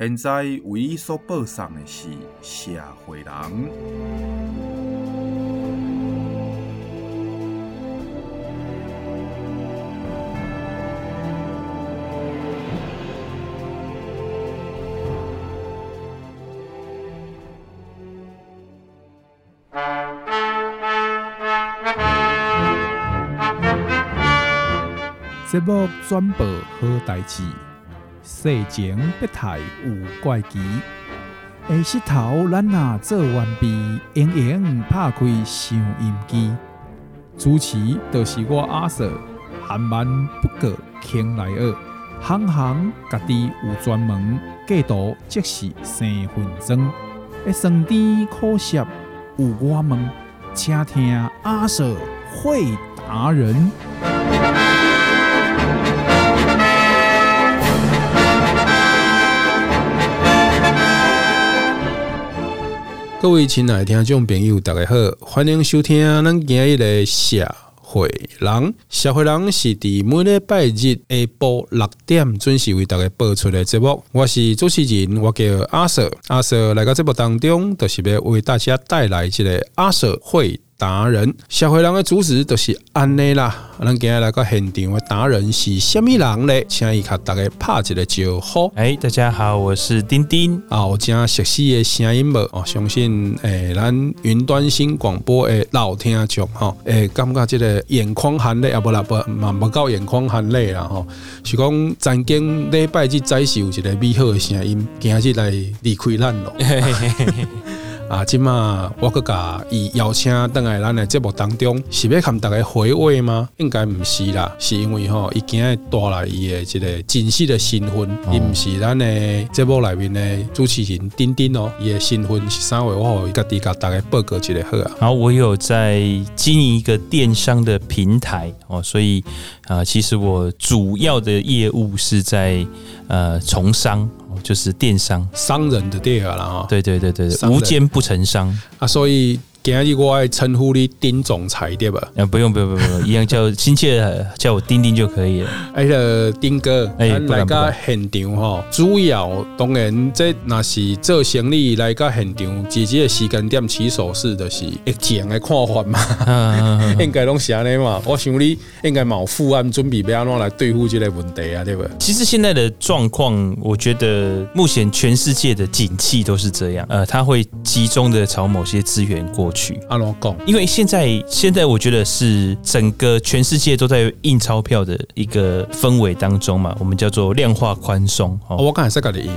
现在为伊所报送的是社会人。节目转播好代志，世情不太有怪奇。下日头咱若做完毕，盈盈拍开收音机，主持就是我阿 Sir，含万不过倾来二，行行家己有专门，过度即是生分钟，一酸甜苦涩有我们，请听阿 Sir 会达人。各位亲爱的听众朋友，大家好，欢迎收听咱今日的社会人。社会人是伫每礼拜日下晡六点准时为大家播出的节目。我是主持人，我叫阿舍。阿舍来到节目当中，就是要为大家带来一个阿舍会达人。社会人的主旨就是安尼啦。咱今日来到现场的达人是虾米人呢？请伊给大家拍一个招呼。哎，大家好，我是丁丁啊。有正熟悉的声音无？哦，相信诶、欸，咱云端新广播的老听众吼，诶、欸，感觉这个眼眶含泪啊，不啦不，嘛不够眼眶含泪啦吼。是讲曾经礼拜日早是有一个美好的声音，今日来离开咱咯。啊，今嘛我阁甲伊邀请倒来咱的节目当中，是要看大家回味吗？应该毋是啦，是因为吼，伊今日带来伊的一个真实的身份，伊毋是咱的节目内面的主持人丁丁哦，伊的身份是啥位？我家己甲大家报告一下好啊。然后我有在经营一个电商的平台哦，所以啊，其实我主要的业务是在呃从商。就是电商。商人的店了啊，对对对对，无奸不成商。啊，所以。今日我爱称呼你丁总裁对吧？啊，不用不用不用，一样叫亲切的叫我丁丁就可以了。哎，个丁哥，哎，来个现场哈，主要当然这那是做生意来个现场，直接的时间点起手式的是疫情的看法嘛，应该拢是安尼嘛。我想你应该冇副案准备要怎来对付这个问题啊，对不？其实现在的状况，我觉得目前全世界的景气都是这样，呃，它会集中的朝某些资源过。去阿龙讲，因为现在现在我觉得是整个全世界都在印钞票的一个氛围当中嘛，我们叫做量化宽松。哦，我刚才是搞的印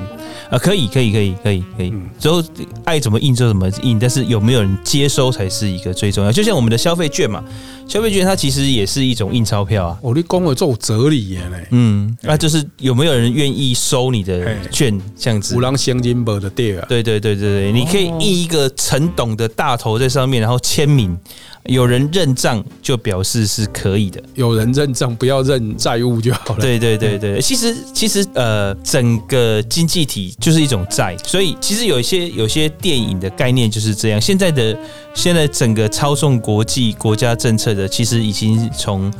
啊，可以可以可以可以可以，之后爱怎么印就怎么印，但是有没有人接收才是一个最重要。就像我们的消费券嘛，消费券它其实也是一种印钞票啊。哦，你讲的这种哲理耶嘞，嗯，那就是有没有人愿意收你的券这样子？五郎现金本的店啊，对对对对对，你可以印一个陈董的大头在上面，然后签名，有人认账就表示是可以的。有人认账，不要认债务就好了。对对对对，其实其实呃，整个经济体就是一种债，所以其实有一些有些电影的概念就是这样。现在的现在整个操纵国际国家政策的，其实已经从。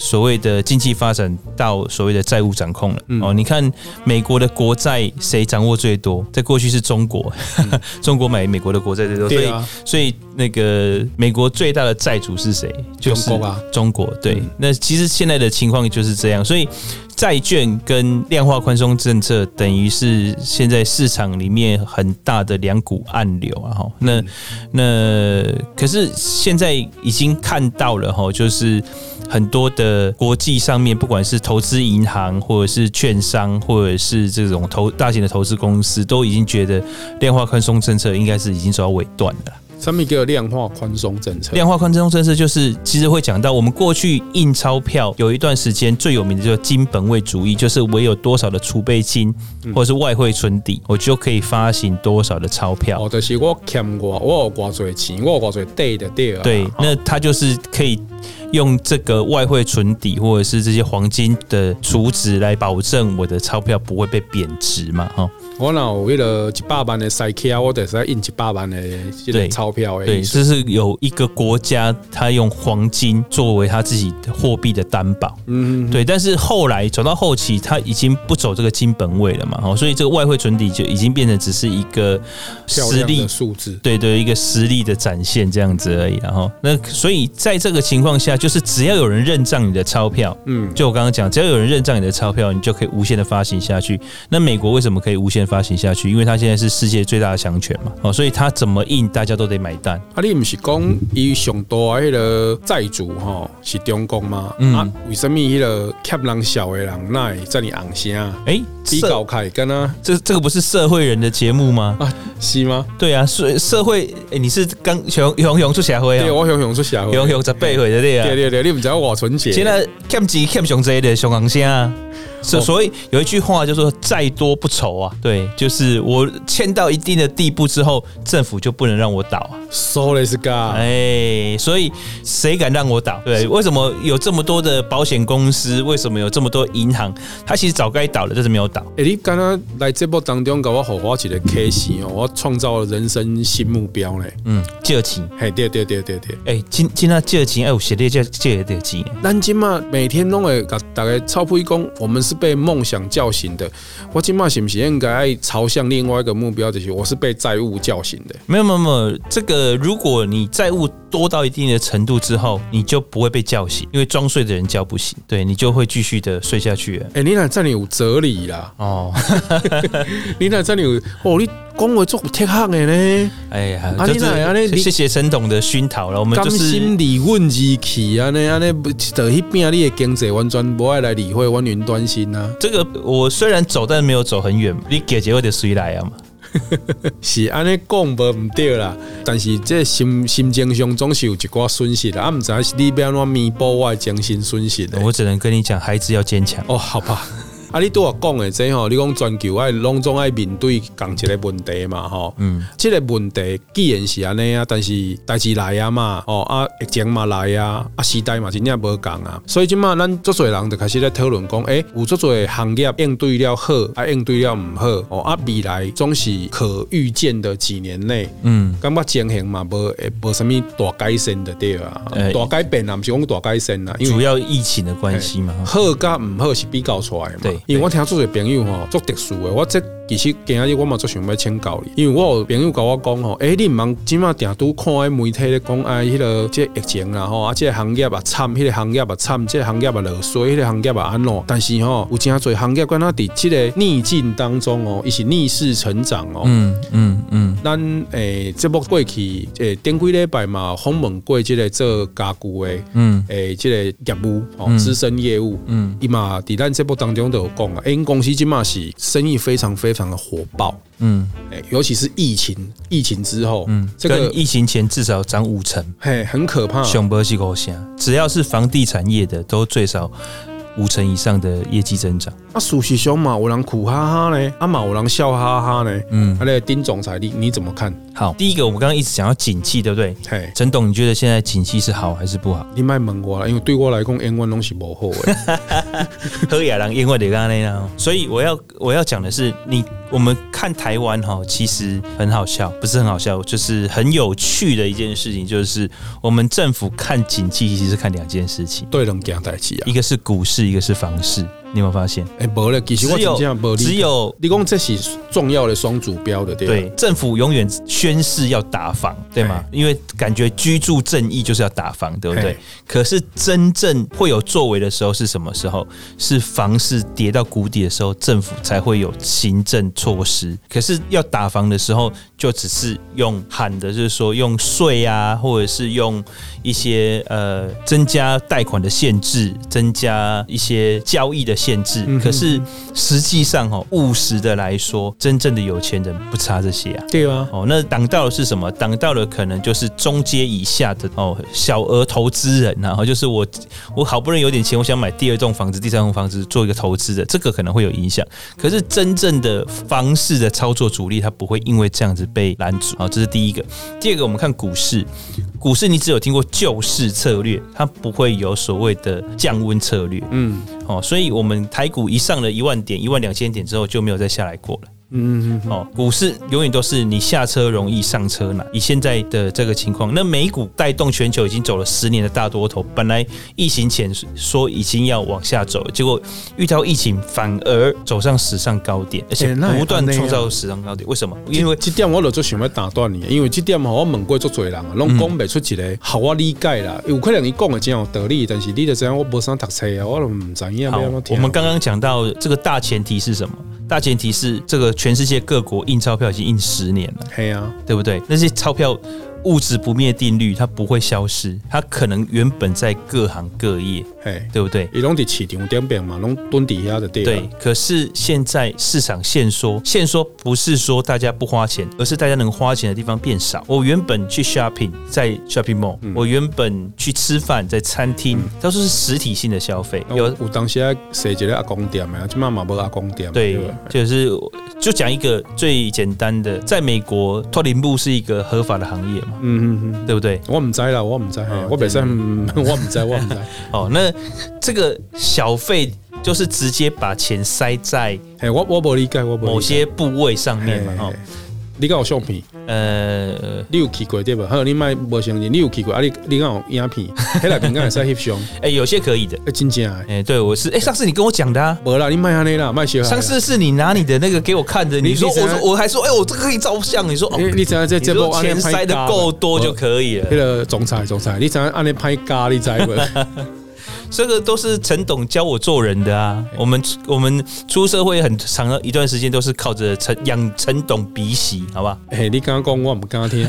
所谓的经济发展到所谓的债务掌控了哦，你看美国的国债谁掌握最多？在过去是中国，中国买美国的国债最多，所以所以那个美国最大的债主是谁？就是中国。对，那其实现在的情况就是这样，所以。债券跟量化宽松政策等于是现在市场里面很大的两股暗流啊！哈，那那可是现在已经看到了哈，就是很多的国际上面，不管是投资银行，或者是券商，或者是这种投大型的投资公司，都已经觉得量化宽松政策应该是已经走到尾段了。什么叫量化宽松政策？量化宽松政策就是其实会讲到我们过去印钞票有一段时间最有名的就是金本位主义，就是我有多少的储备金或者是外汇存底，我就可以发行多少的钞票。哦，就是我欠我，我有多少钱，我有多少对的对啊。对，那它就是可以。用这个外汇存底或者是这些黄金的储值来保证我的钞票不会被贬值嘛？哈，我那为了一百万的塞卡，我得是要印一百万的这个钞票。对，这是有一个国家他用黄金作为他自己的货币的担保。嗯，对。但是后来走到后期，他已经不走这个金本位了嘛？哈，所以这个外汇存底就已经变成只是一个实力数字，对对，一个实力的展现这样子而已。然后，那所以在这个情况下。就是只要有人认账你的钞票，嗯，就我刚刚讲，只要有人认账你的钞票，你就可以无限的发行下去。那美国为什么可以无限发行下去？因为它现在是世界最大的强权嘛，哦，所以它怎么印，大家都得买单。啊，你不是讲伊上多迄个债主哈是中共吗？嗯，啊、为什么那个欠人小的人那这里昂声？哎、欸，比较开跟啊，这这个不是社会人的节目吗？啊，是吗？对啊，社社会，哎、欸，你是刚熊熊熊出社会啊？对，我熊熊出社会，熊熊十八岁的对啊。对对对，你唔知道我存钱。现在欠钱欠上济的上行先啊！所所以有一句话就说“再多不愁”啊，对，就是我欠到一定的地步之后，政府就不能让我倒啊。So this guy，哎，所以谁敢让我倒？对，为什么有这么多的保险公司？为什么有这么多银行？他其实早该倒了，但是没有倒。哎，你刚刚来这波当中给我好花一个开心哦，我创造了人生新目标嘞。嗯，借钱，嘿，对对对对对。哎，今今天借钱，哎，我写的借借的钱。咱今嘛每天都会给大家操铺一工，我们是被梦想叫醒的。我今嘛是不是应该朝向另外一个目标？就是我是被债务叫醒的。没有没有没有，这个如果你债务多到一定的程度之后，你就不会被叫醒，因为装睡的人叫不醒，对，你就会继续的睡下去。哎、欸，你俩这里有哲理啦。哦，你俩这里有哦，你讲话做铁汉的呢？哎呀，啊、就是谢谢陈董的熏陶了。我们就是心理问题起啊，那啊那的一边你的经济完全不爱来理会，完全端心啊。这个我虽然走，但是没有走很远。你给结果得谁来啊嘛？是安尼讲无毋对啦，但是这心心情上总是有一寡损失的，啊，毋知是你要安怎弥补我的精神损失的。我只能跟你讲，孩子要坚强。哦，好吧。啊，你对我讲的这吼，你讲全球爱拢总爱面对共一个问题嘛，吼，嗯，这个问题既然是安尼啊，但是代志来啊嘛，哦啊，疫情嘛来啊，啊时代嘛真正无共啊，所以今嘛咱足侪人就开始在讨论讲，诶、欸，有足侪行业应对了好，啊应对了唔好，哦啊未来总是可预见的几年内，嗯，感觉情形嘛无诶无啥物大改善的对啊，欸、大改变啊，唔是讲大改善啊，因为主要疫情的关系嘛，好甲唔好是比较出来嘛，对。因为我听做个朋友吼，做特殊的，我这其实今日我嘛做想要请教你，因为我有朋友跟我讲吼，诶、欸，你唔茫今嘛定都看诶媒体咧讲，哎，迄个即疫情啦吼，啊，这个行业啊惨，迄个行业啊惨，这个行业啊落衰，迄个行业啊安怎？但是吼，有真侪行业，敢若伫即个逆境当中哦，伊是逆势成长哦。嗯嗯嗯。咱诶，这部过去诶，顶几礼拜嘛访问过这个做家具诶，嗯，诶，这个业务哦，资深业务，嗯，伊嘛伫咱这部当中都有讲啊。因公司今嘛是生意非常非常的火爆，嗯，尤其是疫情疫情之后，嗯，这个疫情前至少涨五成，嘿，很可怕。只要是房地产业的，都最少。五成以上的业绩增长，啊，属实熊嘛，有人苦哈哈呢，啊嘛，有人笑哈哈呢，嗯，啊，那个丁总裁，你你怎么看？好，第一个，我们刚刚一直讲到景气，对不对？嘿，陈董，你觉得现在景气是好还是不好？你卖问我了，因为对我来讲，英文东西不好诶。喝亚郎英文的刚刚那样，所以我要我要讲的是，你我们看台湾哈，其实很好笑，不是很好笑，就是很有趣的一件事情，就是我们政府看景气，其实是看两件事情，对，两件代志啊，一个是股市，一个是房市。你有没有发现？哎、欸，没了，其实我只有只有你讲这是重要的双主标的，对？对，政府永远宣誓要打房，对吗？因为感觉居住正义就是要打房，对不对？可是真正会有作为的时候是什么时候？是房市跌到谷底的时候，政府才会有行政措施。可是要打房的时候，就只是用喊的，就是说用税啊，或者是用一些呃增加贷款的限制，增加一些交易的。限制。嗯可是实际上哦，务实的来说，真正的有钱人不差这些啊。对啊，哦，那挡到的是什么？挡到的可能就是中阶以下的哦，小额投资人然后就是我我好不容易有点钱，我想买第二栋房子、第三栋房子做一个投资的，这个可能会有影响。可是真正的房市的操作主力，他不会因为这样子被拦阻。好，这是第一个。第二个，我们看股市，股市你只有听过救市策略，它不会有所谓的降温策略。嗯哦，所以我们台股一上了一万点、一万两千点之后，就没有再下来过了。嗯嗯哦，股市永远都是你下车容易上车难。以现在的这个情况，那美股带动全球已经走了十年的大多头，本来疫情前说已经要往下走，结果遇到疫情反而走上史上高点，而且不断创造史上高点。为什么？因为这点我就最想要打断你，因为这点吼我问过足多人啊，拢讲不出一个好我理解啦。有可能你讲的真有道理，但是你就知影我无啥读册啊，我都唔知影要好安怎，听我们刚刚讲到这个大前提是什么？大前提是这个全世界各国印钞票已经印十年了，嘿啊，对不对？那些钞票物质不灭定律，它不会消失，它可能原本在各行各业，嘿，对不对？伊拢伫市场顶边嘛，拢蹲底下的对。对，可是现在市场限缩，限缩不是说大家不花钱，而是大家能花钱的地方变少。我原本去 shopping 在 shopping mall，、我原本去吃饭在餐厅，都是实体性的消费。有有有当时啊，设一个阿公店啊，即马嘛无阿公店。对吧，就是就讲一个最简单的，在美国托林布是一个合法的行业嘛，嗯嗯嗯，对不对？我唔知啦，我唔知，我袂使，嗯 我唔知，我唔知。哦，那这个小费就是直接把钱塞在嘿，我我不理解，我某些部位上面嘛，哈嘿。你敢有相片？呃，你有去过对吧？好，你卖无相信，你有去过啊？你你敢有影片？迄内边敢会使翕相？哎、有些可以的。欸，真正的。哎、对，我是哎、上次你跟我讲的啊，无啦，你卖安尼啦，卖小孩。上次是你拿你的那个给我看的，你说我说我还说，哎、我这个可以照相，你说哦，你只要在节目安尼说钱塞的够多就可以了那。个总裁总裁，你只要安尼歹教，你知无？这个都是陈董教我做人的啊。我们我们出社会很长的一段时间都是靠着陈养陈董鼻息，好吧？嘿，你刚刚讲我唔敢听。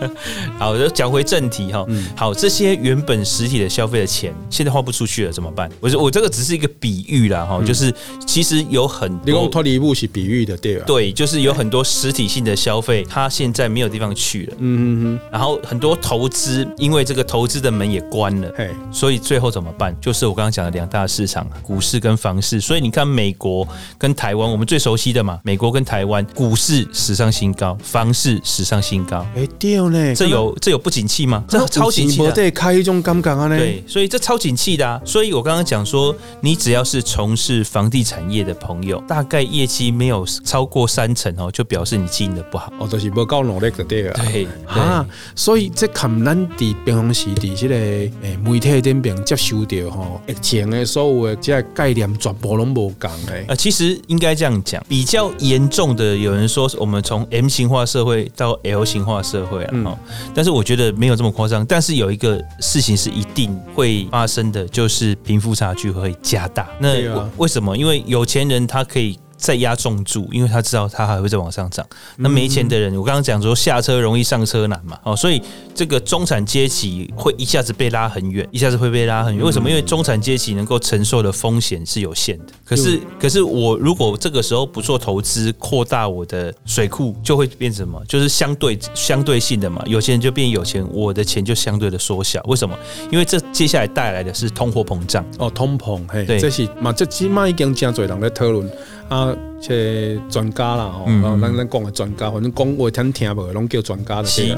好，就讲回正题哈。好，这些原本实体的消费的钱，现在花不出去了，怎么办？我说我这个只是一个比喻啦哈，就是其实有很多脱离物是比喻的对吧？对，就是有很多实体性的消费，它现在没有地方去了。嗯嗯嗯然后很多投资，因为这个投资的门也关了所以最后怎么办？就是我刚刚讲的两大市场，股市跟房市。所以你看，美国跟台湾，我们最熟悉的嘛，美国跟台湾股市史上新高，房市史上新高。哎掉呢，这有这有不景气吗？这超景气的啊。无得开一种感觉啊呢。对，所以这超景气的啊！所以我刚刚讲说，你只要是从事房地产业的朋友，大概业绩没有超过三成哦，就表示你经营的不好。哦，就是无够努力就对了。对啊，所以这看咱伫平常时伫这个诶媒体顶边接收到吼，疫情的所有的这个概念全部拢无共诶。呃，其实应该这样讲，比较严重的有人说，我们从 M 型化社会到 L 型化社会啊，哦，但是我觉得没有这么夸张。但是有一个事情是一定会发生的，就是贫富差距会加大。那为什么？因为有钱人他可以。再压重注，因为他知道他还会再往上涨。那没钱的人，我刚刚讲说下车容易上车难嘛，哦，所以这个中产阶级会一下子被拉很远，一下子会被拉很远。为什么？因为中产阶级能够承受的风险是有限的。可是，可是我如果这个时候不做投资，扩大我的水库，就会变什么？就是相对相对性的嘛。有钱人就变有钱，我的钱就相对的缩小。为什么？因为这接下来带来的是通货膨胀。哦，通膨，嘿，对这是嘛？这起码已经真侪人在讨论啊。这专家啦，吼、嗯，咱咱讲的专家，反正讲话听听无，拢叫专家的对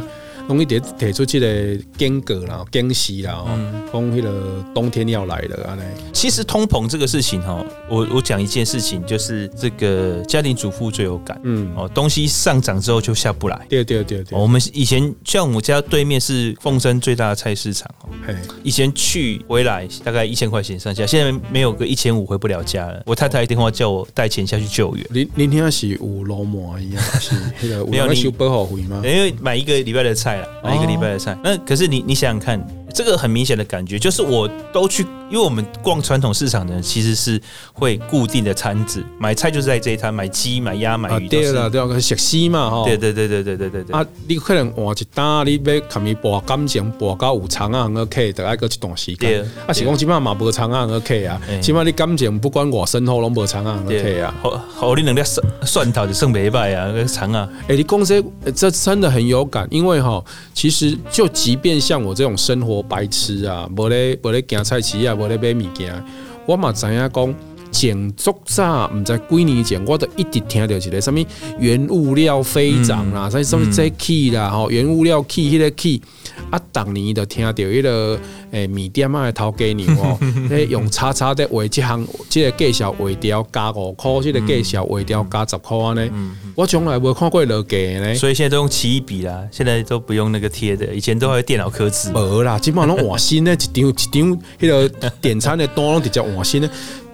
啦。拢一直提出这个间隔啦、间隙啦，讲迄个冬天要来了安尼。其实通膨这个事情哈，我我讲一件事情，就是这个家庭主妇最有感。嗯，哦，东西上涨之后就下不来。对对对对。我们以前像我家对面是凤山最大的菜市场哦，以前去回来大概一千块钱上下，现在没有个一千五回不了家了。我太太电话叫我带钱下去救援。你你听是有罗马一样，是那个有要收保护费吗？因为买一个礼拜的菜。买一个礼拜的菜，那可是你你想想看，这个很明显的感觉就是，我都去，因为我们逛传统市场的人其实是会固定的摊子，买菜就是在这一摊，买鸡、买鸭、买鱼。对了，对啊，食西嘛，哈。对对对对对对对对。啊，你可能换一单，你要看伊播感情，播到有长啊，个 K，得爱个一段时间。啊，是讲起码嘛无长啊，个 K 啊，起码你感情不管我身后拢无长啊，个 K 啊。好，好，你两粒蒜蒜头就算袂歹啊，个长啊。哎，你讲这这真的很有感，因为哈，其实就即便像我这种生活白痴啊，无咧无咧行菜市啊，无咧买物件，我嘛知影讲。前足早，毋知几年前，我都一直听到一个什物原物料飞涨啦，什么什么这起啦，吼，原物料起，迄个起，啊，逐年都听到迄个诶米店啊，头家娘哦，用叉叉的画即项，即个计数画条加五箍，即个计数画条加十箍安尼，我从来无看过落价呢。所以现在都用奇异笔啦，现在都不用那个贴的，以前都会电脑刻字。无啦，基本上拢换新的，一张一张迄个点餐的单拢直接换新的。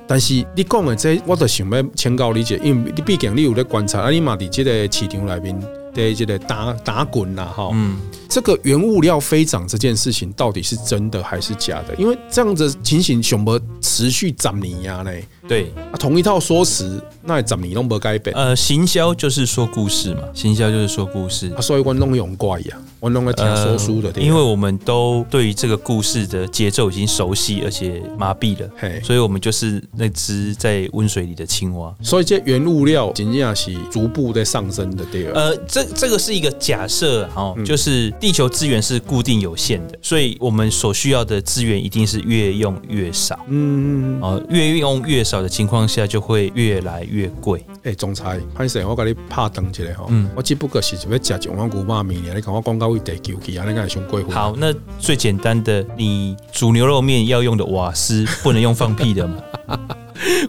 但是你讲的这，我都想要请教理解，因为你毕竟你有在观察，啊，你嘛伫这个市场里面的这个打打滚啦，哈，嗯，这个原物料飞涨这件事情到底是真的还是假的？因为这样子情形想要持续十年呀嘞？对，啊，同一套说辞，那十年都不改变。呃，行销就是说故事嘛，行销就是说故事，啊，所以观众用怪呀。我弄个听说书的，因为我们都对于这个故事的节奏已经熟悉，而且麻痹了，嘿，所以我们就是那只在温水里的青蛙。所以这原物料仅仅是逐步在上升的，对。呃，这这个是一个假设哦，就是地球资源是固定有限的，所以我们所需要的资源一定是越用越少。嗯嗯哦，越用越少的情况下，就会越来越贵。哎，总裁，潘生，我给你拍灯起来哈。嗯，我只不过是要吃一碗牛肉面，你看我广告。好，那最简单的，你煮牛肉面要用的瓦斯不能用放屁的嘛？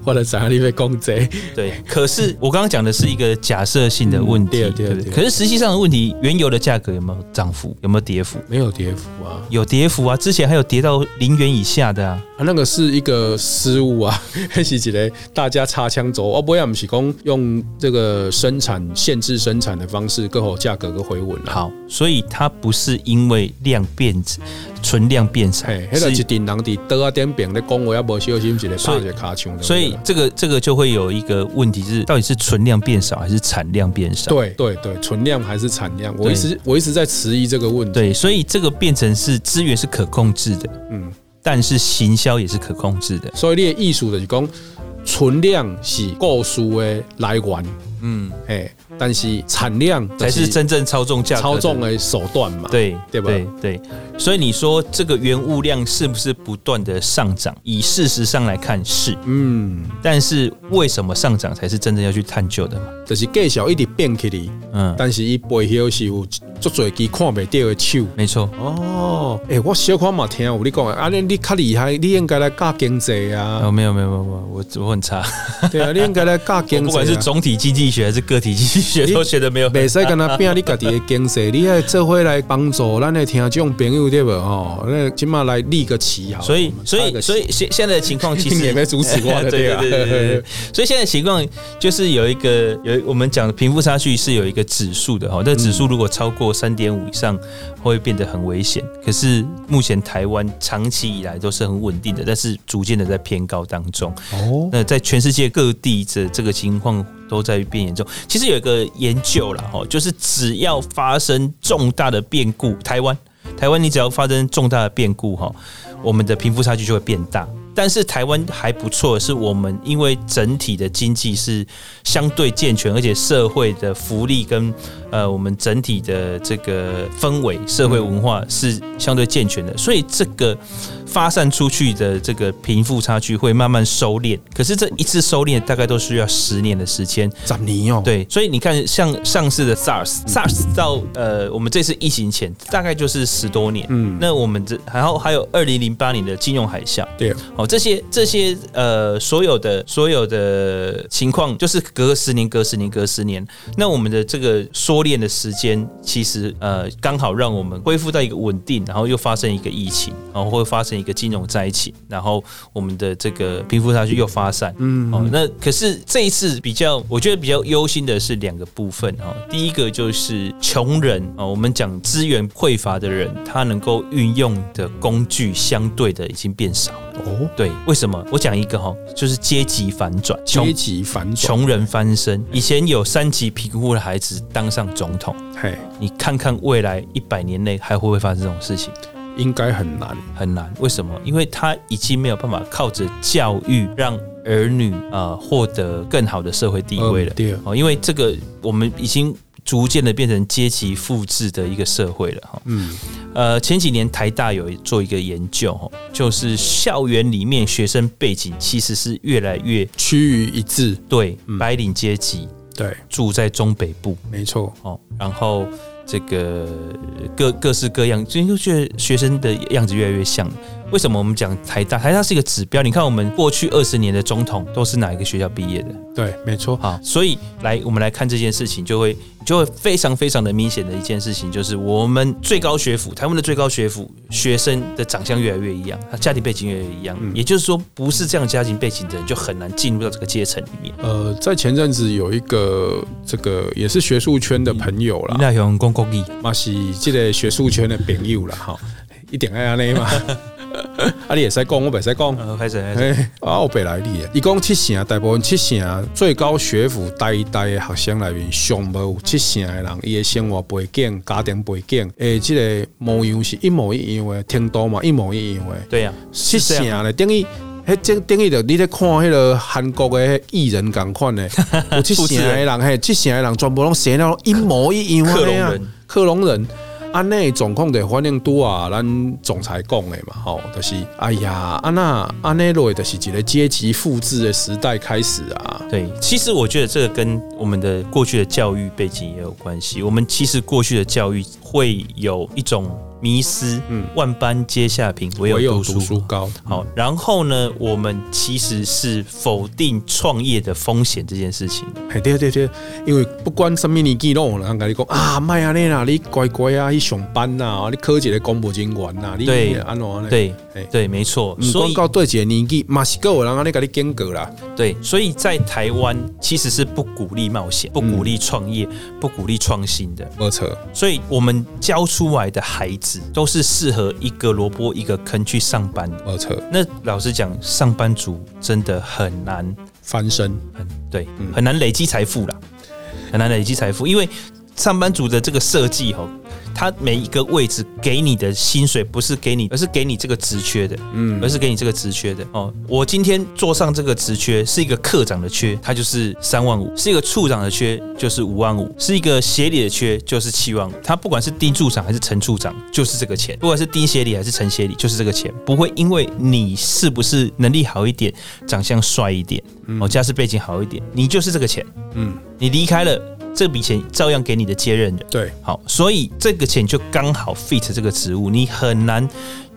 或者在哪里被攻击？对，可是我刚刚讲的是一个假设性的问题，对对对。可是实际上的问题，原油的价格有没有涨幅？有没有跌幅？没有跌幅啊，有跌幅啊，之前还有跌到零元以下的啊。啊，那个是一个失误啊，还是一个大家擦枪走？哦，不要，不是讲用这个生产限制生产的方式，更好价格个回稳了。好，所以它不是因为量变。存量变少，嘿，那个是电能的多啊点变的讲话要无小心，一个怕一个卡枪。所以这个这个就会有一个问题是，到底是存量变少还是产量变少？对对对，存量还是产量？我一直我一直在迟疑这个问题。对，所以这个变成是资源是可控制的，嗯，但是行销也是可控制的。所以你的艺术就是讲，存量是故事的来源，嗯，哎。但是产量才是真正操纵价格、操纵的手段嘛？对对吧？对对，所以你说这个原物量是不是不断的上涨？以事实上来看是，嗯。但是为什么上涨才是真正要去探究的嘛？就是介绍一直变起来，嗯。但是伊背后是有足多支看不到的手，没错。哦，哎，我小可嘛听有你讲啊，你你较厉害，你应该来教经济啊。哦，没有没有没有，我我很差。对啊，你应该来教经济，不管是总体经济学还是个体经济学。都学的没有，袂使跟他拼你家己的经济，你还做伙来帮助咱的听众朋友对不？哦，那起码来立个旗好。所以，所以，所以现现在的情况其实 也没阻止过的，对啊。所以现在的情况就是有一个有我们讲的贫富差距是有一个指数的哈，这指数如果超过三点五以上，会变得很危险。可是目前台湾长期以来都是很稳定的，但是逐渐的在偏高当中。哦，那在全世界各地的这个情况。都在变严重。其实有一个研究了哈，就是只要发生重大的变故，台湾，台湾你只要发生重大的变故哈，我们的贫富差距就会变大。但是台湾还不错，是我们因为整体的经济是相对健全，而且社会的福利跟呃我们整体的这个氛围、社会文化是相对健全的，所以这个。发散出去的这个贫富差距会慢慢收敛，可是这一次收敛大概都需要十年的时间。十年哦？对，所以你看，像上次的 SARS，SARS、嗯、到呃，我们这次疫情前大概就是十多年。嗯，那我们这然后还有二零零八年的金融海啸。对，哦，这些这些呃，所有的所有的情况就是隔十年、隔十年、隔十年。那我们的这个缩敛的时间，其实呃，刚好让我们恢复到一个稳定，然后又发生一个疫情，然后会发生。成一个金融灾情，然后我们的这个贫富差距又发散。嗯，哦，那可是这一次比较，我觉得比较忧心的是两个部分哈。第一个就是穷人啊，我们讲资源匮乏的人，他能够运用的工具相对的已经变少。哦，对，为什么？我讲一个哈，就是阶级反转，阶级反转，穷人翻身。以前有三级贫户的孩子当上总统，嘿，你看看未来一百年内还会不会发生这种事情？应该很难，很难。为什么？因为他已经没有办法靠着教育让儿女啊获得更好的社会地位了。对哦，因为这个我们已经。逐渐的变成阶级复制的一个社会了哈。嗯，呃，前几年台大有做一个研究，就是校园里面学生背景其实是越来越趋于一致。对，白领阶级，对，住在中北部，没错。哦，然后这个各各式各样，最近就觉得学生的样子越来越像。为什么我们讲台大？台大是一个指标。你看，我们过去二十年的总统都是哪一个学校毕业的？对，没错。好，所以来我们来看这件事情，就会就会非常非常的明显的一件事情，就是我们最高学府，台湾的最高学府学生的长相越来越一样，他家庭背景越来越一样。嗯、也就是说，不是这样家庭背景的人，就很难进入到这个阶层里面。呃，在前阵子有一个这个也是学术圈的朋友啦，那用公共义，嘛是这个学术圈的朋友啦，哈，一点爱安尼嘛。啊，你也使讲，我袂使讲。开始，啊，我北来你，一共七成，大部分七成最高学府待待的学生里面，上无七成的人，伊的生活背景、家庭背景，诶，即个模样是一模一样的，程度嘛一模一样的。对呀，七成的等于，迄即等于着你咧看迄个韩国的艺人共款的，有七成的人，嘿，七成的人全部拢写了一模一样的。克隆人，克隆人。安内总控的反应多啊，咱总裁讲的嘛，吼，就是哎呀，安那安内落的是一个阶级复制的时代开始啊。对，其实我觉得这个跟我们的过去的教育背景也有关系。我们其实过去的教育会有一种。迷思，嗯，万般皆下品，唯有读书高。好，然后呢，我们其实是否定创业的风险这件事情。哎，对对对，因为不管什么年纪都有人跟你讲啊，卖啊你啦，你乖乖啊去上班呐，你考一个公务人员呐，你对安怎对对，没错。所以到对几个年纪，嘛是够有人你给你间隔啦。对，所以在台湾其实是不鼓励冒险，不鼓励创业，不鼓励创新的。没错。所以我们教出来的孩子。都是适合一个萝卜一个坑去上班，没错。那老实讲，上班族真的很难翻身，很对，很难累积财富啦，很难累积财富，因为上班族的这个设计哈。他每一个位置给你的薪水不是给你，而是给你这个职缺的，嗯，而是给你这个职缺的哦。我今天坐上这个职缺是一个科长的缺，他就是三万五；是一个处长的缺，就是五万五；是一个协理的缺，就是七万五。他不管是丁处长还是陈处长，就是这个钱；不管是丁协理还是陈协理，就是这个钱。不会因为你是不是能力好一点、长相帅一点、哦家世背景好一点，你就是这个钱。嗯，你离开了。这笔钱照样给你的接任人，对，好，所以这个钱就刚好 fit 这个职务，你很难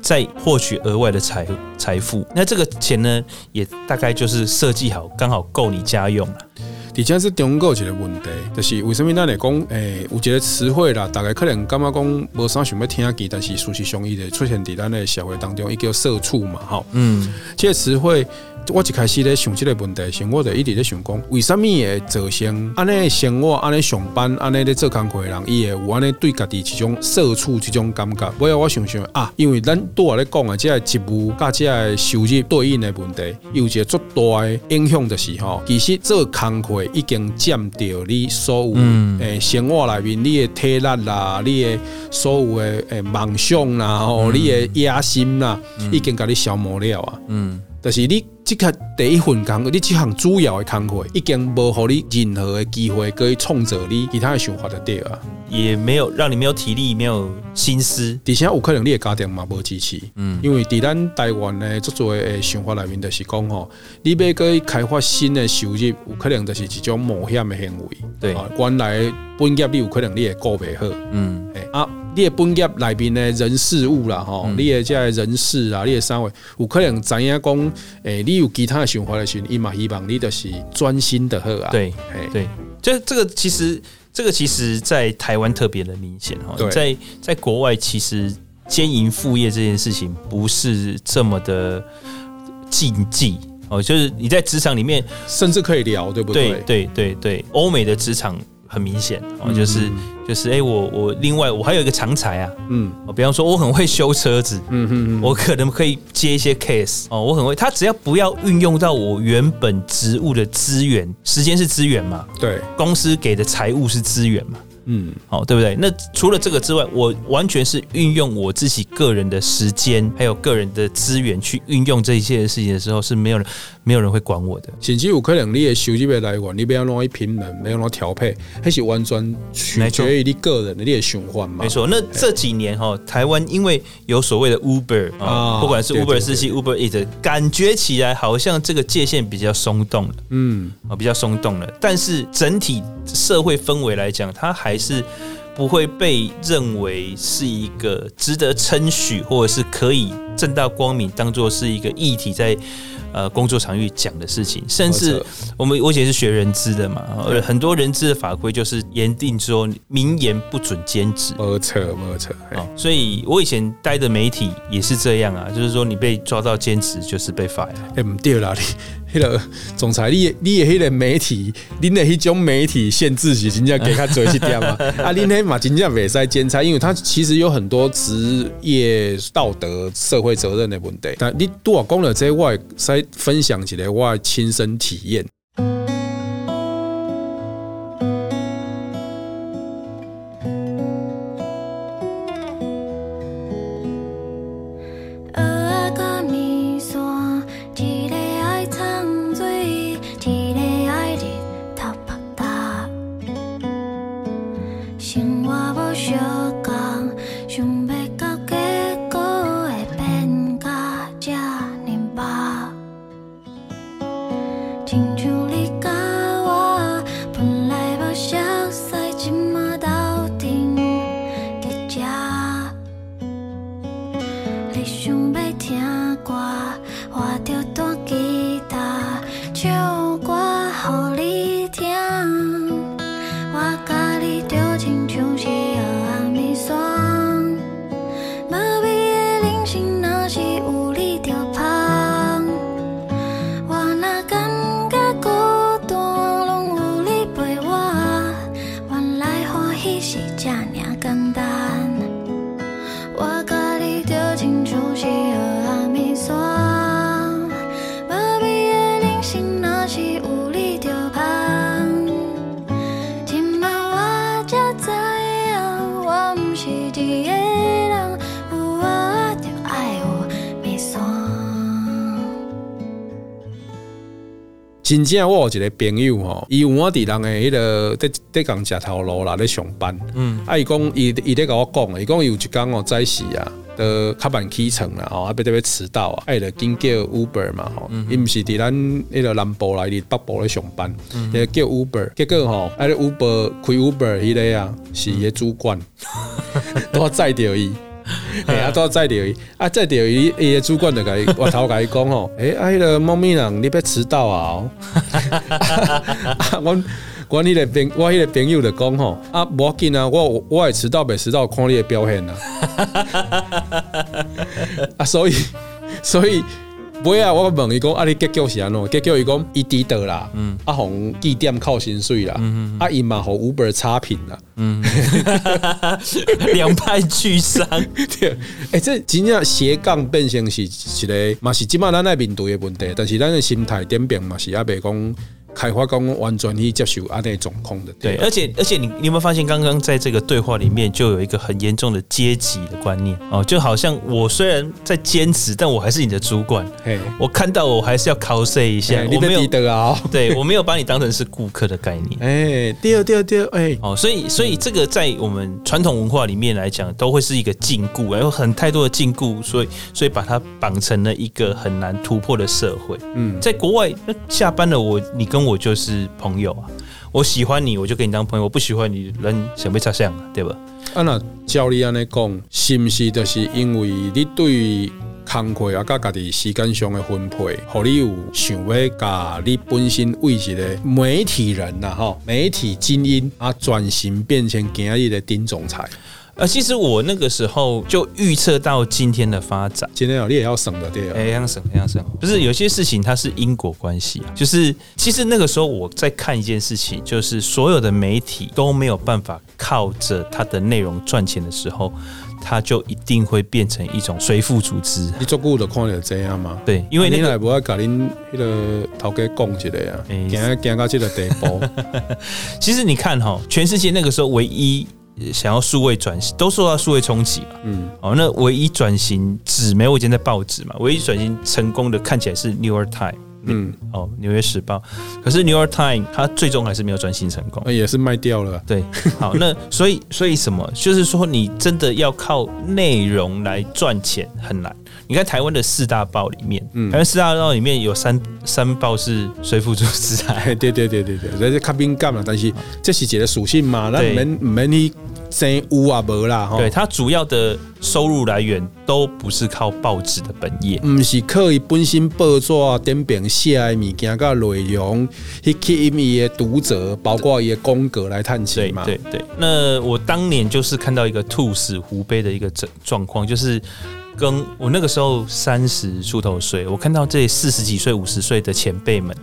再获取额外的财财富。那这个钱呢，也大概就是设计好，刚好够你家用了。底下是中国一个问题，就是为什么咱来讲，诶、欸，有一个词汇啦，大概可能感觉讲无啥想要听见，但是事实上伊的出现在咱的社会当中，伊叫社畜嘛，吼，嗯，这个词汇。我一开始咧想即个问题，是我就一直咧想讲，为什物会造成安尼生活、安尼上班、安尼咧做工课的人，伊会有安尼对家己一种社畜这种感觉？我要我想想啊，因为咱拄仔咧讲的即个职务甲即个收入对应的问题，有一个足大的影响，就是吼，其实做工课已经占掉你所有诶生活内面你的体力啦，你的所有的诶梦想啦，吼，你的野心啦，已经甲你消磨了啊，嗯。但是你这个第一份工，你即项主要的工作已经无互你任何的机会可以创造你其他的想法的对啊，也没有让你没有体力，没有心思。而且有可能你的家庭嘛无支持，嗯，因为伫咱台湾的足多的想法里面，就是讲吼，你要可以开发新的收入，有可能就是一种冒险的行为。对，原来本业你有可能你也过不好，嗯，诶啊。你的本业内面的人事物啦，吼、嗯，你的这人事啊，你的三位有可能知影讲，诶、欸，你有其他的想法的时候，伊嘛希望你就是专心的好啊。对，对，这这个其实，这个其实在台湾特别的明显哈，在在国外其实兼营副业这件事情不是这么的禁忌哦，就是你在职场里面甚至可以聊，对不对？对对对对，欧美的职场很明显哦，就是就是哎，我我另外我还有一个长才啊，嗯，哦，比方说我很会修车子，嗯嗯嗯，我可能可以接一些 case 哦，我很会，他只要不要运用到我原本职务的资源，时间是资源嘛，对，公司给的财务是资源嘛。嗯，好，对不对？那除了这个之外，我完全是运用我自己个人的时间，还有个人的资源去运用这一切的事情的时候，是没有人，没有人会管我的。甚至有可能你的收入的来源，你不要弄一平衡，没有弄调配，还是完全取决于你个人的你的循环嘛。没错。那这几年哈，台湾因为有所谓的 Uber 啊，不管是 Uber 司机、Uber Eats，感觉起来好像这个界限比较松动了。嗯，啊，比较松动了。但是整体社会氛围来讲，它还还是不会被认为是一个值得称许，或者是可以正大光明当做是一个议题在呃工作场域讲的事情。甚至我们我以前是学人资的嘛，很多人资的法规就是严定说明言不准兼职。没错没错。所以我以前待的媒体也是这样啊，就是说你被抓到兼职就是被 fire。哎，不对啦，你那个总裁，你你的那个媒体，你的那种媒体限制是真正给他做一点嘛？啊，你那嘛真正袂使兼差，因为他其实有很多职业道德、社会责任的问题。但你多讲了这，我再分享起来，我亲身体验。真正我有一个朋友吼，伊有我伫人诶迄个伫伫共食头路啦，咧上班。嗯，啊，伊讲伊伊咧甲我讲，伊讲伊有一工哦早时啊，都较晚起床啦，吼，啊，别特别迟到啊，啊，伊就紧叫 Uber 嘛，吼，伊毋是伫咱迄个南部来伫北部咧上班，伊就叫 Uber，结果吼，啊，咧 Uber 开 Uber 迄个啊，是伊诶主管，都要载着伊。哎啊，都要载着伊，啊，载着伊，伊个主管就甲伊，我头甲伊讲吼，诶，啊，迄个猫咪人，你别迟到啊！我我迄个朋，我迄个朋友就讲吼，啊，无要紧啊，我我会迟到，袂迟到，看你的表现啊！啊，所以，所以。不啊！我问伊讲，啊，你结局是安怎？结局伊讲，伊迟到啦，嗯，啊，互记点扣薪水啦，嗯，啊，伊嘛互 Uber 差评啦，嗯，两败俱伤。对，诶，这真正斜杠变成是一个，嘛是即码咱爱面对的问题，但是咱的心态点变嘛是阿袂讲。开发工完全去接受阿内总控的，对，而且而且你你有没有发现，刚刚在这个对话里面就有一个很严重的阶级的观念？哦，就好像我虽然在兼职，但我还是你的主管，我看到我还是要 cos 一下，我没有得啊，对我没有把你当成是顾客的概念，哎，第二第二第二，哎，哦，所以所以这个在我们传统文化里面来讲，都会是一个禁锢，有很太多的禁锢，所以所以把它绑成了一个很难突破的社会。嗯，在国外，那下班了，我你跟我就是朋友啊，我喜欢你，我就跟你当朋友；我不喜欢你，人想被插相啊，对吧？啊，那照你安尼讲，是不是就是因为你对工课啊，甲家己时间上的分配，互你有想要甲你本身为一个媒体人呐，哈，媒体精英啊，转型变成今日的丁总裁？呃，其实我那个时候就预测到今天的发展。今天哦，你也要省的对啊。哎，要省，要省。不是有些事情它是因果关系啊，就是其实那个时候我在看一件事情，就是所有的媒体都没有办法靠着它的内容赚钱的时候。它就一定会变成一种随附组织。你做过的看到这样吗？对，因为、那个、你来不要搞恁那个头家讲起来啊，惊惊到这个地步。其实你看哈，全世界那个时候唯一想要数位转型，都受到数位冲击嘛。嗯，哦，那唯一转型纸媒，我以前在报纸嘛，唯一转型成功的看起来是 New York Times。嗯，哦，《纽约时报》，可是《New York Times》它最终还是没有转型成功，也是卖掉了。对，好，那 所以所以什么？就是说，你真的要靠内容来赚钱很难。你看台湾的四大报里面，嗯，台湾四大报里面有三三报是随附组织啊。对对对对对，这是看敏感嘛，但是这是一个属性嘛，那免免去。生有啊无啦，对，它主要的收入来源都不是靠报纸的本业，唔是靠伊本身报纸点评写的物件甲内容去吸引伊的读者，包括伊的风格来探亲嘛。对对对，那我当年就是看到一个兔死狐悲的一个状状况，就是。跟我那个时候三十出头岁，我看到这四十几岁、五十岁的前辈们，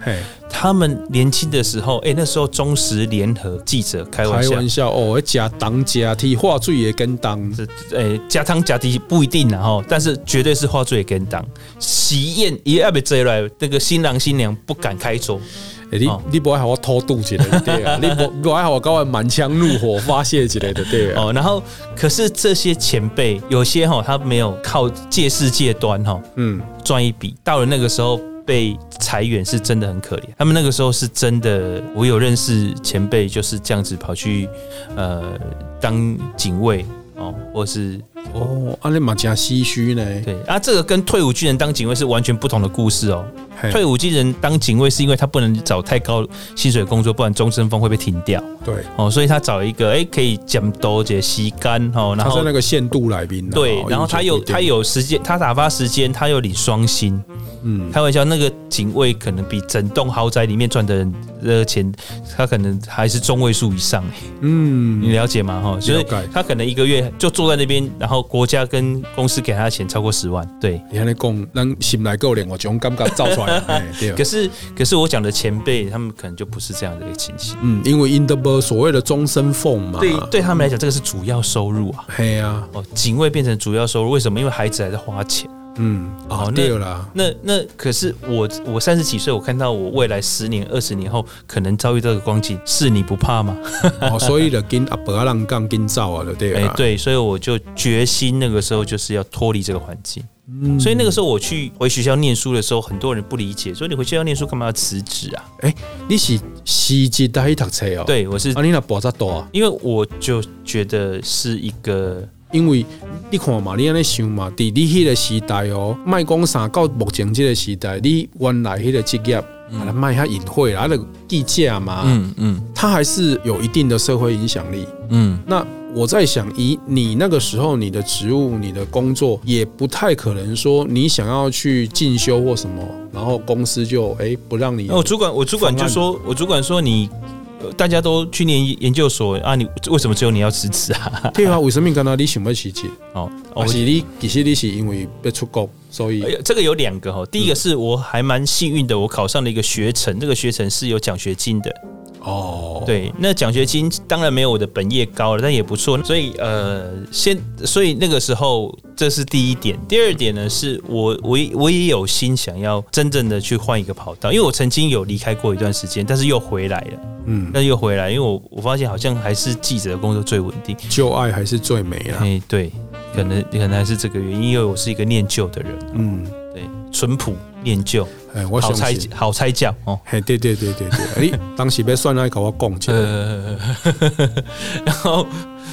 他们年轻的时候，哎、欸，那时候中时联合记者开玩笑，开玩笑哦，加糖加甜，话最也跟当，是哎，加糖加甜不一定然后，但是绝对是话最也跟当。喜宴一要被追来，那个新郎新娘不敢开桌。欸、你你不爱和我偷渡之类的对啊？你不不爱和我搞完满腔怒火发泄之类的对啊？哦，然后可是这些前辈有些哈，他没有靠借势借端哈，嗯，赚一笔。到了那个时候被裁员是真的很可怜。他们那个时候是真的，我有认识前辈就是这样子跑去呃当警卫哦，或是。哦，阿你嘛真唏嘘呢。对啊，这个跟退伍军人当警卫是完全不同的故事哦。退伍军人当警卫是因为他不能找太高薪水的工作，不然终身俸会被停掉。对哦，所以他找一个哎、欸、可以减多些吸干哦，然后他是那个限度来宾。对，然后他有他有时间，他打发时间，他又领双薪。嗯，开玩笑，那个警卫可能比整栋豪宅里面赚的人的钱，他可能还是中位数以上。嗯，你了解吗？哈，所以他可能一个月就坐在那边，然后国家跟公司给他的钱超过十万。对，你看你讲，能心来够脸，我从刚刚造出来。对。可是，可是我讲的前辈，他们可能就不是这样的一个情形。嗯，因为 in the 所谓的终身俸嘛。对，对他们来讲，这个是主要收入啊。对啊。哦，警卫变成主要收入，为什么？因为孩子还在花钱。嗯，哦，对了，那那可是我我三十几岁，我看到我未来十年、二十年后可能遭遇这个光景，是你不怕吗？哦，所以的跟阿伯阿浪杠跟造啊，对哎对，所以我就决心那个时候就是要脱离这个环境。嗯，所以那个时候我去回学校念书的时候，很多人不理解，说你回学校念书干嘛要辞职啊？哎，你是实际在读册哦？对，我是。啊，你那博这多啊？因为我就觉得是一个。因为你看嘛，你安尼想嘛，伫你迄个时代哦，卖讲啥到目前这个时代，你原来迄个职业，啊，卖下隐晦啦，那个地价嘛，嗯嗯，它还是有一定的社会影响力，嗯。那我在想，以你那个时候你的职务、你的工作，也不太可能说你想要去进修或什么，然后公司就哎不让你。我主管，我主管就说，我主管说你。大家都去念研究所啊，你为什么只有你要辞职啊？对啊，为什么刚刚你想要辞职？哦，还是你其实你是因为要出国，所以这个有两个哈。第一个是我还蛮幸运的，我考上了一个学程，这个学程是有奖学金的。哦，对，那奖学金当然没有我的本业高了，但也不错。所以呃，先，所以那个时候这是第一点。第二点呢，是我我我也有心想要真正的去换一个跑道，因为我曾经有离开过一段时间，但是又回来了。嗯，但是又回来，因为我我发现好像还是记者的工作最稳定，旧爱还是最美啊。哎，对，可能可能还是这个原因，因为我是一个念旧的人。嗯，对，淳朴念旧。哎，我好猜好猜教哦。嘿，对对对对对，哎，当时被算来跟我讲起来。然后，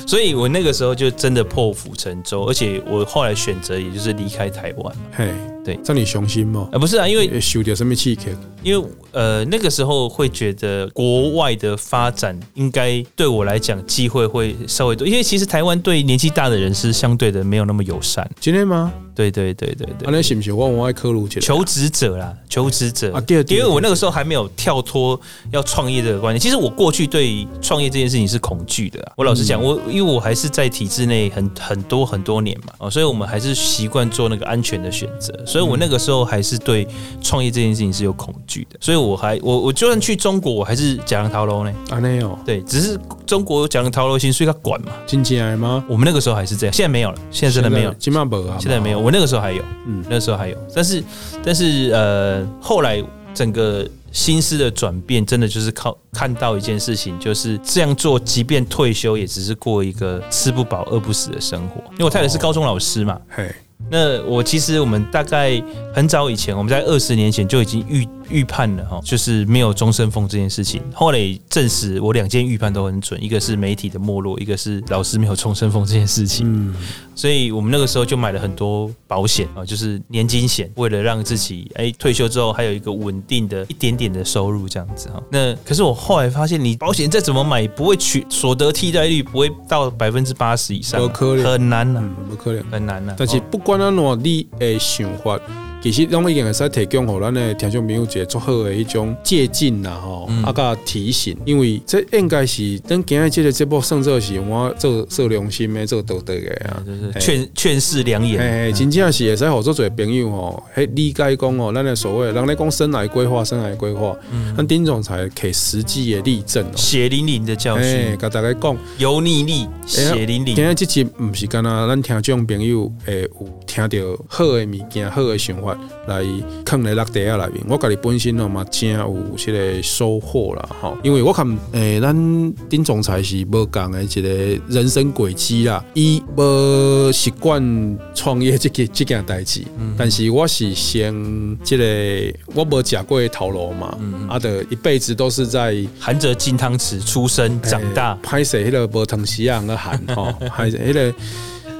所以我那个时候就真的破釜沉舟，而且我后来选择也就是离开台湾。嘿。对，这你雄心吗？啊，不是啊，因为修掉什么气壳？因为呃，那个时候会觉得国外的发展应该对我来讲机会会稍微多，因为其实台湾对年纪大的人是相对的没有那么友善。今天吗？对对对对对。那是不是我我爱科鲁求职者啦，求职者啊。第二，因为我那个时候还没有跳脱要创业这个观念。其实我过去对创业这件事情是恐惧的。我老实讲，我因因为我还是在体制内很很多很多年嘛，哦，所以我们还是习惯做那个安全的选择，所以我那个时候还是对创业这件事情是有恐惧的，所以我还我我就算去中国，我还是假人逃楼呢。啊，没有，对，只是中国假人逃楼薪水他管嘛，经济来吗？我们那个时候还是这样，现在没有了，现在真的没有，现在没有啊，现在没有，我那个时候还有，嗯，那个时候还有，但是但是呃，后来整个。心思的转变，真的就是靠看到一件事情，就是这样做，即便退休，也只是过一个吃不饱、饿不死的生活。因为我太太是高中老师嘛，嘿，那我其实我们大概很早以前，我们在二十年前就已经预。预判了哈，就是没有终身俸这件事情。后来证实，我两件预判都很准，一个是媒体的没落，一个是老师没有终身俸这件事情。嗯，所以我们那个时候就买了很多保险啊，就是年金险，为了让自己哎退休之后还有一个稳定的一点点的收入这样子哈。那可是我后来发现，你保险再怎么买，不会取所得替代率不会到百分之八十以上，很难呐，不可能，很难呐。但是不管怎，你诶想法。其实，拢已经会使提供给咱的听众朋友一个足好的一种借鉴啦，吼，啊个提醒，因为这应该是咱今日这个节目上做是我做做良心的，做道德的啊，劝劝世良言。哎，真正是会使好做做朋友吼，嘿，理解讲哦，咱的所谓，人咧讲生来规划，生来规划，咱丁总裁给实际的例证，血淋淋的教训，甲大家讲，油腻腻，血淋淋。今日这集不是干那，咱听众朋友会有听到好的物件，好的想法。来坑来落地下内面，我家己本身哦嘛真有这个收获啦吼，因为我看诶，咱丁总裁是无共诶一个人生轨迹啦，伊无习惯创业这件 这件代志，但是我是先这个我无食过的头路嘛，啊的一辈子都是在含着金汤匙出生长大，歹势迄个无汤匙啊个含吼，还是迄个。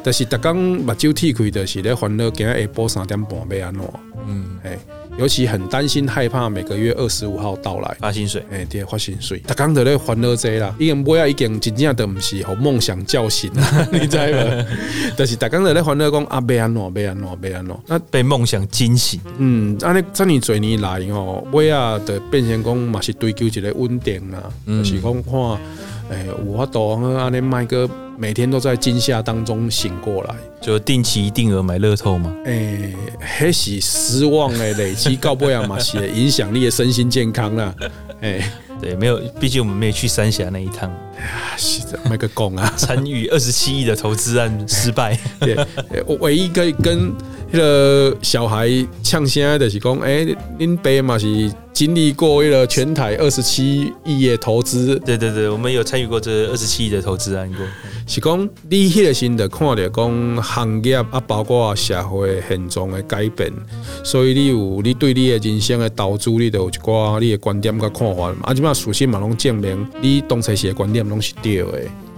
就是逐工目睭铁开，就是咧烦恼今日下晡三点半要安怎？嗯，哎，尤其很担心害怕每个月二十五号到来发薪水，哎，对，发薪水，逐工都咧烦恼这啦。已经尾啊，已经真正都毋是互梦想叫醒了，你知无？但是逐工都咧烦恼讲啊，要安怎？要安怎？要安怎？那被梦想惊醒。嗯，安尼这么多年来哦，尾啊，就变成讲嘛是追求一个稳定啦，就是讲看，哎，有法度安尼卖个。每天都在惊吓当中醒过来，就定期定额买乐透嘛。哎、欸，还是失望的，累积告不了嘛，是影响力的身心健康啦。哎、欸，对，没有，毕竟我们没有去三峡那一趟。哎呀，卖个拱啊！参与二十七亿的投资案失败。对，我唯一可以跟那个小孩呛声的是讲，哎、欸，恁爸嘛是。经历过一个全台二十七亿的投资，对对对，我们有参与过这二十七亿的投资案过。是讲你迄个心的看到讲行业啊，包括社会现状的改变，所以你有你对你的人生的投资，你都有一寡你的观点跟看法嘛。啊，即马事实嘛拢证明你当初时的观点拢是对的。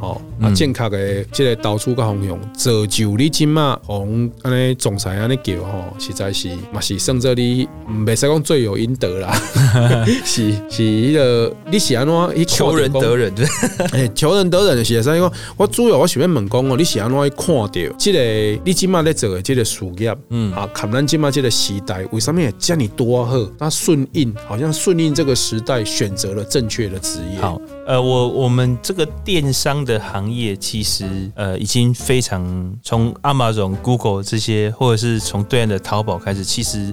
哦，啊，正确的即个投资个方向，造就你今嘛往安尼总裁安尼叫吼，实在是嘛是算做你袂使讲罪有应得啦，是是迄个你是安怎求仁得仁，对，诶，求仁得仁的是会使讲我主要我想要问讲哦，你是安怎去看到这个你今嘛在做的即个事业，嗯啊，看咱今嘛即个时代为什么会这么多好？他顺应好像顺应这个时代选择了正确的职业。好，呃，我我们这个电商。的行业其实呃已经非常从 Amazon、Google 这些，或者是从对岸的淘宝开始，其实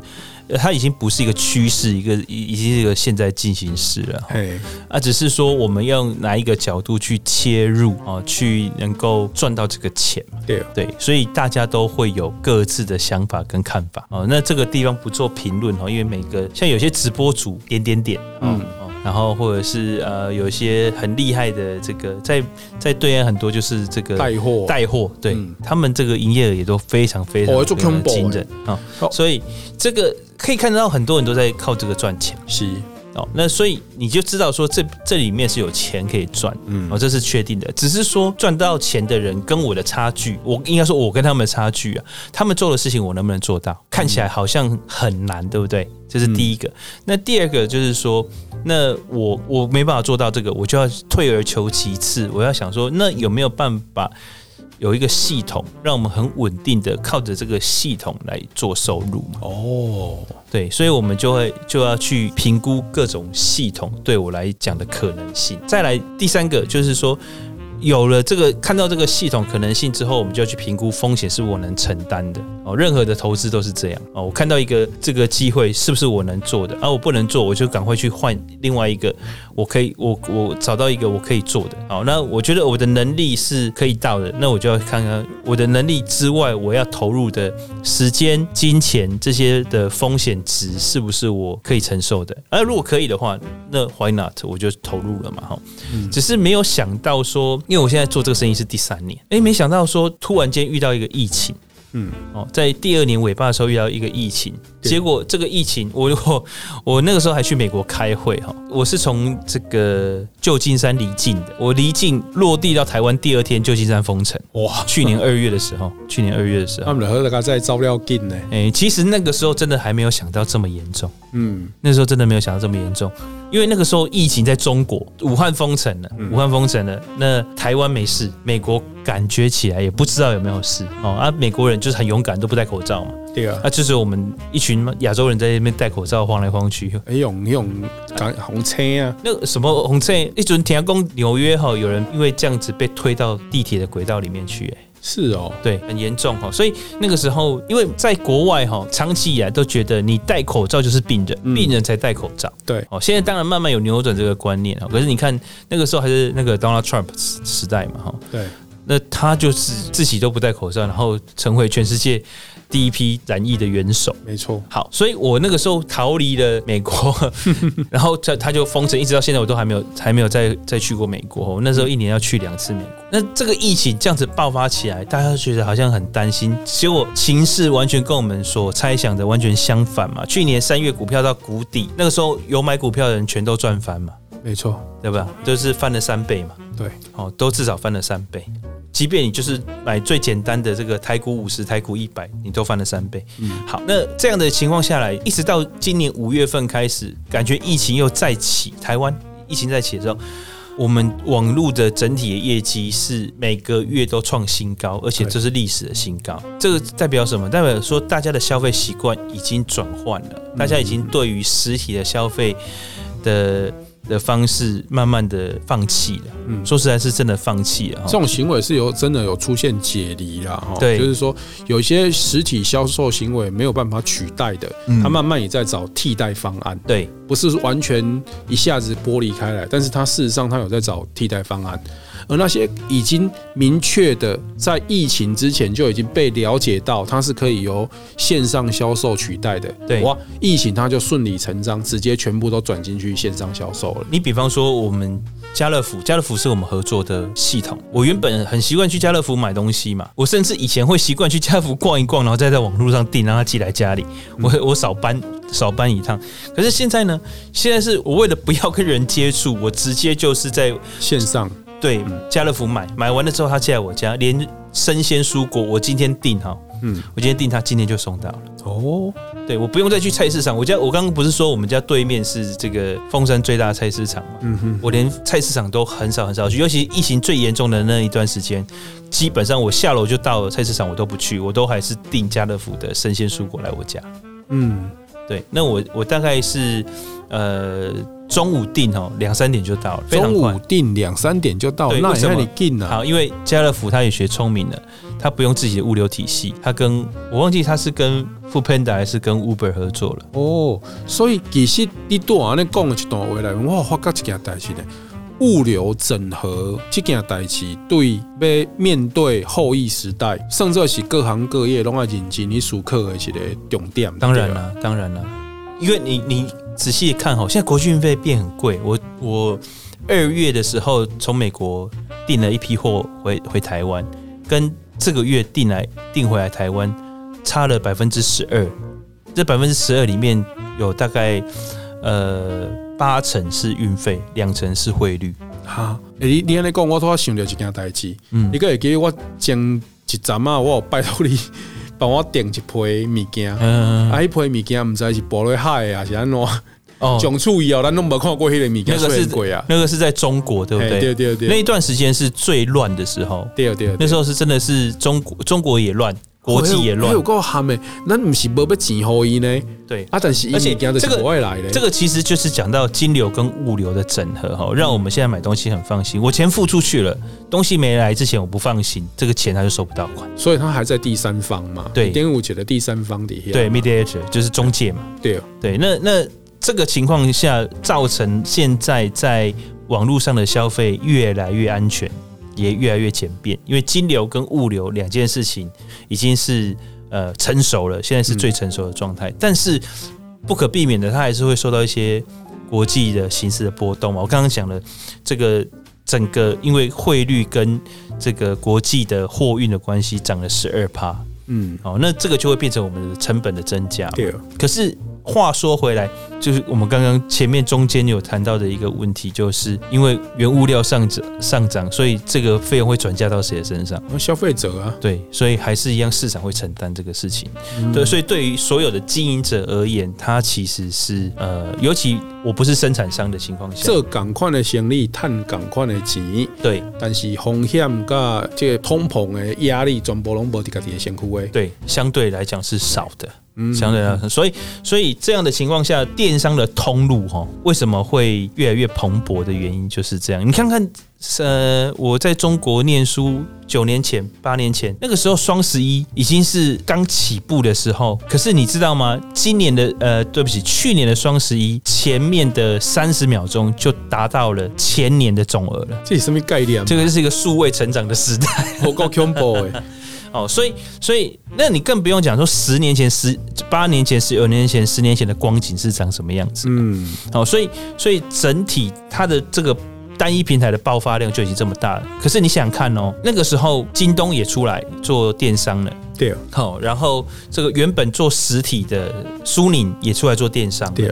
它已经不是一个趋势，一个已经是一个现在进行时了。对，啊，只是说我们要用哪一个角度去切入啊，去能够赚到这个钱。对对，所以大家都会有各自的想法跟看法哦。那这个地方不做评论哈，因为每个像有些直播主点点点，嗯。然后或者是呃有一些很厉害的这个在在对岸很多就是这个带货。带货，对、嗯、他们这个营业额也都非常非常惊人啊，所以这个可以看得到很多人都在靠这个赚钱，是哦，那所以你就知道说这这里面是有钱可以赚，嗯，哦，这是确定的，只是说赚到钱的人跟我的差距，我应该说我跟他们的差距啊，他们做的事情我能不能做到？看起来好像很难，对不对？这是第一个，那第二个就是说。那我我没办法做到这个，我就要退而求其次。我要想说，那有没有办法有一个系统，让我们很稳定的靠着这个系统来做收入？哦，对，所以我们就会就要去评估各种系统对我来讲的可能性。再来第三个就是说，有了这个看到这个系统可能性之后，我们就要去评估风险是我能承担的哦。任何的投资都是这样哦。我看到一个这个机会是不是我能做的？而、啊、我不能做，我就赶快去换另外一个我可以我我找到一个我可以做的。好，那我觉得我的能力是可以到的，那我就要看看我的能力之外，我要投入的时间、金钱这些的风险值是不是我可以承受的？而如果可以的话，那 Why not？我就投入了嘛。哈，只是没有想到说。因为我现在做这个生意是第三年，哎，没想到说突然间遇到一个疫情，嗯，哦，在第二年尾巴的时候遇到一个疫情。结果这个疫情，我我 我那个时候还去美国开会哈，我是从这个旧金山离境的，我离境落地到台湾第二天，旧金山封城哇！去年二月的时候，去年二月的时候，他们和大家在照料进呢。哎，其实那个时候真的还没有想到这么严重，嗯，那时候真的没有想到这么严重，因为那个时候疫情在中国武汉封城了，武汉封城了，那台湾没事，美国感觉起来也不知道有没有事哦，啊，美国人就是很勇敢，都不戴口罩嘛。对啊，那就是我们一群亚洲人在那边戴口罩晃来晃去。哎，用用赶红车啊，那个什么红车，一准听讲纽约哈，有人因为这样子被推到地铁的轨道里面去。哎，是哦，对，很严重哈。所以那个时候，因为在国外哈，长期以来都觉得你戴口罩就是病人，病人才戴口罩。对，哦，现在当然慢慢有扭转这个观念啊。可是你看那个时候还是那个 Donald Trump 时代嘛，哈。对，那他就是自己都不戴口罩，然后成为全世界。第一批染疫的元首，没错。好，所以我那个时候逃离了美国，然后他他就封城，一直到现在我都还没有还没有再再去过美国。我那时候一年要去两次美国。那这个疫情这样子爆发起来，大家都觉得好像很担心，结果情势完全跟我们所猜想的完全相反嘛。去年三月股票到谷底，那个时候有买股票的人全都赚翻嘛，没错，对吧？就是翻了三倍嘛，对，哦，都至少翻了三倍。即便你就是买最简单的这个台股五十、台股一百，你都翻了三倍。嗯，好，那这样的情况下来，一直到今年五月份开始，感觉疫情又再起，台湾疫情再起的时候，我们网络的整体的业绩是每个月都创新高，而且这是历史的新高。这个代表什么？代表说大家的消费习惯已经转换了，大家已经对于实体的消费的。的方式慢慢的放弃了，嗯，说实在是真的放弃了。这种行为是有真的有出现解离了，哈，对，就是说有些实体销售行为没有办法取代的，他慢慢也在找替代方案，对，不是完全一下子剥离开来，但是他事实上他有在找替代方案。而那些已经明确的在疫情之前就已经被了解到，它是可以由线上销售取代的。对，哇，疫情它就顺理成章，直接全部都转进去线上销售了。你比方说，我们家乐福，家乐福是我们合作的系统。我原本很习惯去家乐福买东西嘛，我甚至以前会习惯去家乐福逛一逛，然后再在网络上订，让他寄来家里。我我少搬少搬一趟。可是现在呢？现在是我为了不要跟人接触，我直接就是在线上。对，家乐福买买完了之后，他寄来我家，连生鲜蔬果我今天订哈，嗯，我今天订他今天就送到了。哦，对，我不用再去菜市场。我家我刚刚不是说我们家对面是这个凤山最大的菜市场嘛？嗯哼，我连菜市场都很少很少去，尤其疫情最严重的那一段时间，基本上我下楼就到了菜市场，我都不去，我都还是订家乐福的生鲜蔬果来我家。嗯，对，那我我大概是呃。中午订哦，两三点就到了，非常快。中午订两三点就到了，那那你订了？好，因为家乐福他也学聪明了，他不用自己的物流体系，他跟我忘记他是跟 Foodpanda 还是跟 Uber 合作了。哦，所以其实你多啊，你讲了一段话来，我发觉一件代志呢，物流整合这件代志，对要面对后疫时代，甚至是各行各业拢要认真你思考的一个重点。当然了，当然了，因为你你。仔细看哈，现在国际运费变很贵。我我二月的时候从美国订了一批货回回台湾，跟这个月订来订回来台湾差了百分之十二。这百分之十二里面有大概呃八成是运费，两成是汇率。哈，你你安尼讲，我突然想到一件代志。嗯，你可以给我前一阵啊，我有拜托你。帮我订一批物件，嗯，啊，一批物件毋知是堕落海啊，是安怎？哦，讲出以后，咱都没看过迄个物件，那个是鬼啊，那个是在中国，对不对？对对对，那一段时间是最乱的时候，对对，那时候是真的是中国，中国也乱，国际也乱。有够喊的，那不是没要钱给伊呢？对啊，但是而且这个国外来的，这个其实就是讲到金流跟物流的整合哈，让我们现在买东西很放心。我钱付出去了，东西没来之前我不放心，这个钱他就收不到款。所以他还在第三方嘛？对，点五节的第三方底下，对，mediator 就是中介嘛。对对，那那这个情况下造成现在在网络上的消费越来越安全，也越来越简便，因为金流跟物流两件事情已经是。呃，成熟了，现在是最成熟的状态，嗯，但是不可避免的，它还是会受到一些国际的形势的波动嘛。我刚刚讲了，这个整个因为汇率跟这个国际的货运的关系，涨了十二趴。嗯，哦，那这个就会变成我们的成本的增加。对，可是。话说回来，就是我们刚刚前面中间有谈到的一个问题，就是因为原物料上涨上涨，所以这个费用会转嫁到谁的身上？消费者啊，对，所以还是一样，市场会承担这个事情。嗯、对，所以对于所有的经营者而言，它其实是呃，尤其我不是生产商的情况下，这赶快的行李，赚赶快的钱，对，但是风险跟这个通膨的压力，全部拢无在自己的身躯，对，相对来讲是少的。相对来说，所以所以这样的情况下，电商的通路哈，为什么会越来越蓬勃的原因就是这样。你看看，呃，我在中国念书九年前、八年前，那个时候双十一已经是刚起步的时候。可是你知道吗？今年的呃，对不起，去年的双十一前面的三十秒钟就达到了前年的总额了。这是什么概念？这个是一个数位成长的时代，好够恐怖哎。哦，所以，所以，那你更不用讲说十年前、十八年前、十九年前、十年前的光景是长什么样子。嗯，好，所以，所以整体它的这个单一平台的爆发量就已经这么大了。可是你想想看哦，那个时候京东也出来做电商了，对，好，然后这个原本做实体的苏宁也出来做电商，对，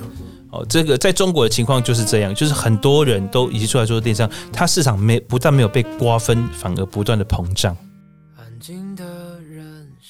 哦，这个在中国的情况就是这样，就是很多人都已经出来做电商，它市场没不但没有被瓜分，反而不断的膨胀。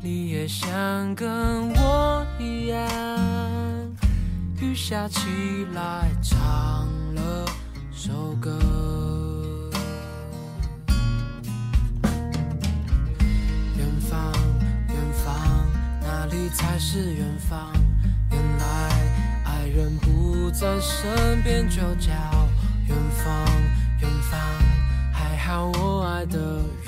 你也想跟我一样，雨下起来唱了首歌。远方，远方，哪里才是远方？原来爱人不在身边，就叫远方，远方。还好，我爱的人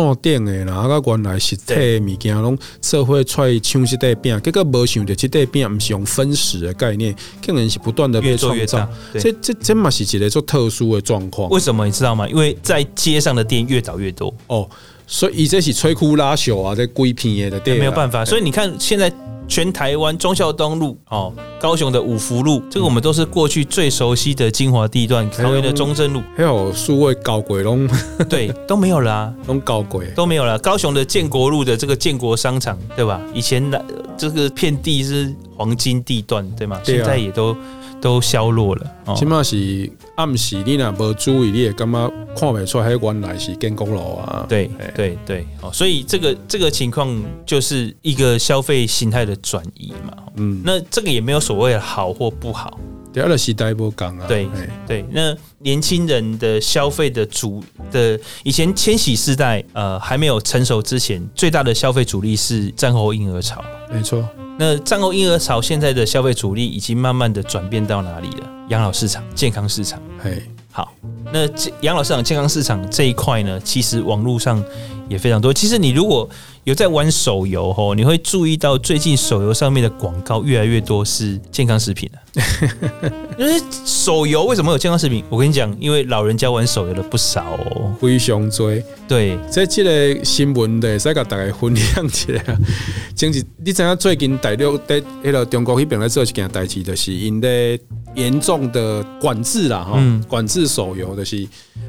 线顶的啦，啊，原来实体物件拢社会出来抢这块饼，结果无想着这块饼毋是用分食的概念，竟然是不断的被创造。这这这嘛是一个做特殊的状况。为什么你知道吗？因为在街上的店越倒越多哦，所以这是摧枯拉朽啊，这规片的店。没有办法，所以你看现在。全台湾忠孝东路哦，高雄的五福路，这个我们都是过去最熟悉的精华地段。桃园的中正路，还有数位高轨龙，对，都没有了啊，都高鬼都没有了。高雄的建国路的这个建国商场，对吧？以前的这个片地是黄金地段，对吗？现在也都。都消落了，起码是暗时你若无注意，你也感觉看不出来，原来是建国路啊。对对对，所以这个这个情况就是一个消费心态的转移嘛。嗯，那这个也没有所谓的好或不好。第二个时代不讲啊。对对，那年轻人的消费的主的以前千禧世代呃还没有成熟之前，最大的消费主力是战后婴儿潮。没错。那战后婴儿潮现在的消费主力已经慢慢的转变到哪里了？养老市场、健康市场。嘿，好，那这养老市场、健康市场这一块呢，其实网络上也非常多。其实你如果有在玩手游吼，你会注意到最近手游上面的广告越来越多是健康食品了。因为手游为什么有健康食品？我跟你讲，因为老人家玩手游的不少哦，非常多。对，这这个新闻的，再甲大家分享一下。就是，你知影最近大陆在迄个中国那边在做一件代志，就是因咧严重的管制啦，哈、嗯，管制手游就是。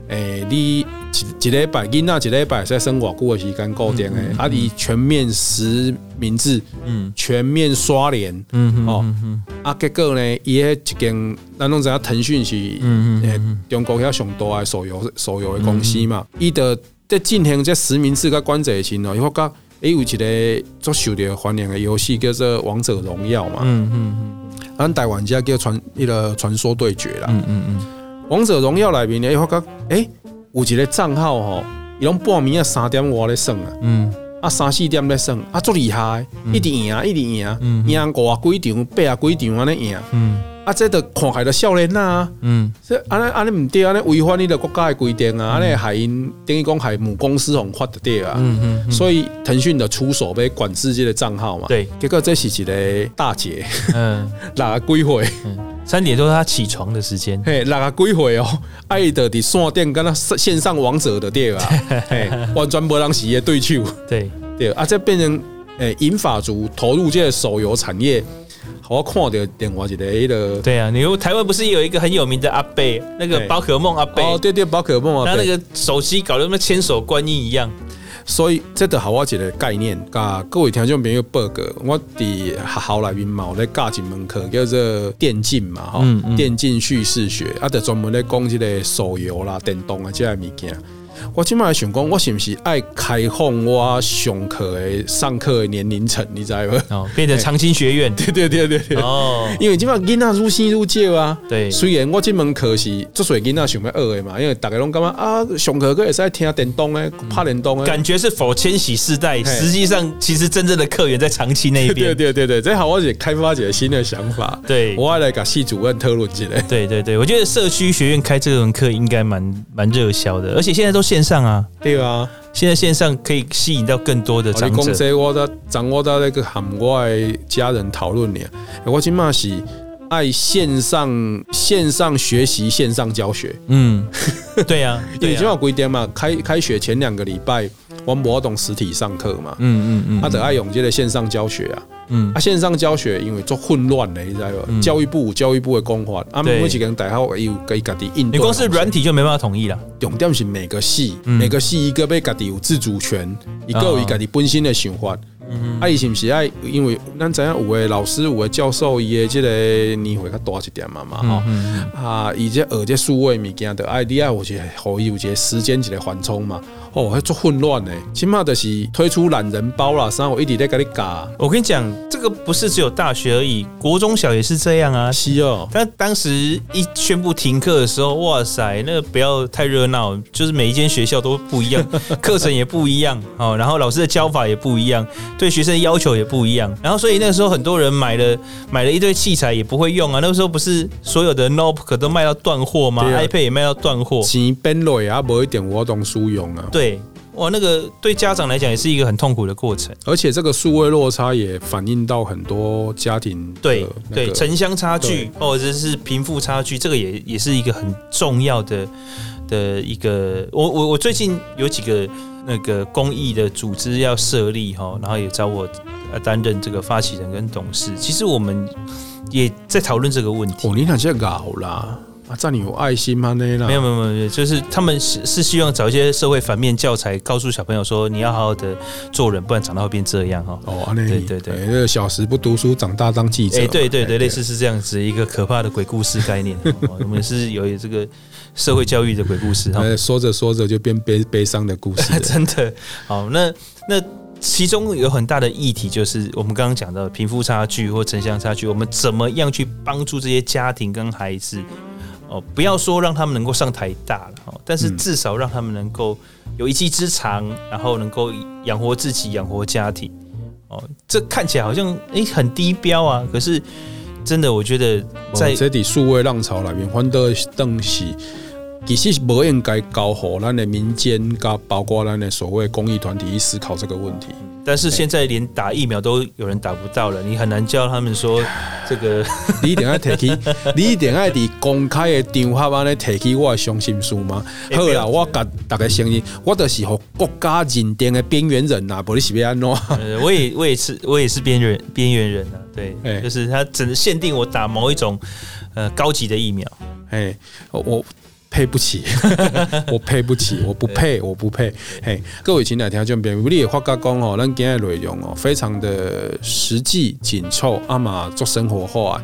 诶、欸，你一一礼拜，囡仔一礼拜在生活久的时间固定的，啊，你全面实名字，嗯，全面刷脸，嗯哦，啊，结果呢，伊迄一间，咱拢知影腾讯是，嗯嗯，中国遐上大的手游手游的公司嘛，伊的在进行这实名制甲管制前哦，伊发觉诶有一个足受到欢迎的游戏叫做《王者荣耀》嘛，嗯嗯嗯，咱台湾叫传迄个传说对决啦，嗯嗯嗯。王者荣耀里面，呢，伊发觉诶，有一个账号吼，伊拢半暝啊三点外咧算啊，嗯，啊三四点咧算，啊足厉害，一直赢，一直赢，赢五啊几场，八啊几场安尼赢，嗯，啊这都看海的少年呐，嗯，这安尼安尼唔对，安尼违反你的国家的规定啊，安尼害因等于讲害母公司红发的对啊，嗯嗯，所以腾讯的出手被管制这个账号嘛，对，结果这是一个大劫，嗯，哪个几回？三点多他起床的时间，嘿，那个几岁哦？爱的的线电跟他线上王者的店啊，嘿，完全无人洗的对手，对。对啊，这变成诶，银发族投入这个手游产业，好看到电话一个那个，对啊，你台湾不是有一个很有名的阿贝，那个宝可梦阿贝，哦，对对，宝可梦啊，他那个手机搞得跟千手观音一样。所以这个好我一个概念，甲各位听众朋友报告，我伫学校里面嘛，咧教一门课叫做电竞嘛，哈、嗯嗯，电竞叙事学，啊，就专门咧讲这个手游啦、电动啊这些物件。我今麦想讲，我是不是爱开放我上课的上课的年龄层？你知道吗？哦，变成长青学院，对对对对对。哦，因为今麦囡仔愈生愈少啊。对，虽然我这门课是做水囡仔想要学的嘛，因为大家拢感觉啊，上课可以使听电动的，拍电动的，感觉是否千禧世代，实际上其实真正的客源在长青那一边。对对对对，这好我也开发一新的想法。对，我要来给系主任讨论一下。对对对，我觉得社区学院开这门课应该蛮蛮热销的，而且现在都线上啊。对啊，现在线上可以吸引到更多的长者。这、我在掌握到那个喊我的家人讨论呢，我起码是爱线上线上学习，线上教学。嗯，对啊，因为今晚规定嘛，开开学前两个礼拜，我们不懂实体上课嘛。嗯嗯嗯，他得爱用这个线上教学啊。嗯，啊，线上教学因为做混乱的，你知道吧？嗯、教育部教育部的公法，啊，每几个人大学有可以家己应对。你光是软体就没办法统一了。重点是每个系，嗯、每个系一个被家己有自主权，一个有家己本身的想法。嗯，啊，伊是毋是爱？因为咱知影有的老师，有的教授，伊的这个年会较大一点嘛嘛，吼、嗯。啊，伊这学即数位物件的，爱你爱有一个，互伊有一个时间一个缓冲嘛。哦，还做混乱呢，起码的是推出懒人包啦，然后我一直在给你搞。我跟你讲，这个不是只有大学而已，国中小也是这样啊。是哦，但当时一宣布停课的时候，哇塞，那个不要太热闹，就是每一间学校都不一样，课程也不一样哦，然后老师的教法也不一样，对学生的要求也不一样，然后所以那个时候很多人买了买了一堆器材也不会用啊。那个时候不是所有的 notebook 都卖到断货吗？啊？iPad 也卖到断货，钱变落也无一点活动使用啊。对。哇，那个对家长来讲也是一个很痛苦的过程，而且这个数位落差也反映到很多家庭对对城乡差距或者是贫富差距，这个也也是一个很重要的的一个。我我我最近有几个那个公益的组织要设立哈，然后也找我担任这个发起人跟董事。其实我们也在讨论这个问题。哦，你看这搞啦。啊，这你有爱心吗？那没有没有没有，就是他们是是希望找一些社会反面教材，告诉小朋友说，你要好好的做人，不然长大会变这样哈。哦，对对对，那个小时不读书，长大当记者。哎，对对对，类似是这样子一个可怕的鬼故事概念。我们是有这个社会教育的鬼故事哈。说着说着就变悲悲伤的故事，真的。好，那那其中有很大的议题，就是我们刚刚讲的贫富差距或城乡差距，我们怎么样去帮助这些家庭跟孩子？哦，不要说让他们能够上台大了，哦，但是至少让他们能够有一技之长，然后能够养活自己，养活家庭。哦，这看起来好像诶、欸、很低标啊，可是真的，我觉得在这底数位浪潮里面，欢得东西其实不应该交互咱的民间，噶包括咱的所谓公益团体去思考这个问题。但是现在连打疫苗都有人打不到了，你很难叫他们说这个。你一定要提起，你一定要在公开的场合安尼提起我的伤心事吗？好啦，我甲大家承认，我就是和国家认定的边缘人呐，不你是要安怎？呃，我也我也是我也是边缘边缘人啊，对，就是他只能限定我打某一种呃高级的疫苗，哎，我。配不起，我配不起，我不配，我不配。嘿，各位亲爱听众朋友，你也发觉讲哦，咱今日内容哦，非常的实际紧凑，阿嘛做生活化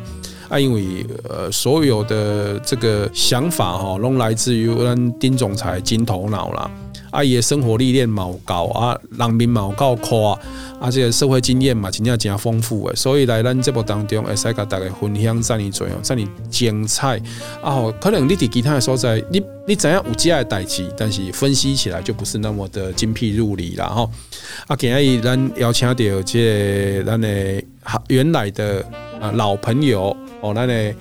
啊，因为呃，所有的这个想法哈，拢来自于咱丁总裁金头脑啦。阿姨的生活历练冇够啊，人民嘛有够夸啊，这个社会经验嘛，真正真丰富诶。所以来咱节目当中，会使甲大家分享怎样做样，怎样精彩啊！可能你伫其他的所在，你你知影有这样代志，但是分析起来就不是那么的精辟入理了哈。啊，今日咱邀请到这个咱的原来的啊老朋友哦，咱的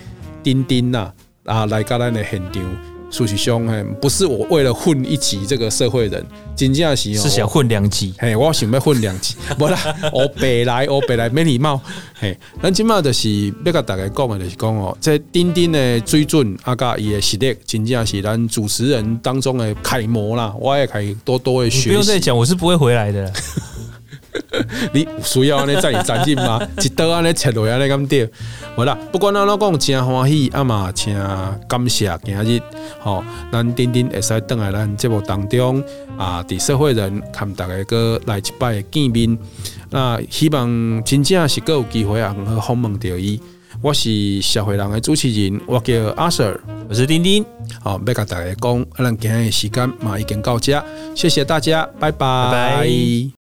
丁丁呐啊，来到咱的现场。事实上，嘿，不是我为了混一级这个社会人，真正是是想混两级。嘿，我想要混两级，不啦，我白来，我白来没礼貌。嘿，咱今嘛就是要跟大家讲的，就是讲哦，在丁丁的水准，阿甲伊的实力，真正是咱主持人当中的楷模啦。我也可以多多的学习。不用再讲，我是不会回来的。你有需要安尼再站进吗？一刀安尼切落安尼咁掉，无啦，不管安怎讲，真欢喜啊嘛，请感谢今日，吼，咱丁丁会使倒来咱节目当中啊，伫社会人看大家个来一摆见面，那希望真正是够有机会啊，好访问到伊。我是社会人的主持人，我叫阿 Sir，我是丁丁，好，要甲大家讲，咱今日时间嘛已经到这，谢谢大家，拜拜。拜拜。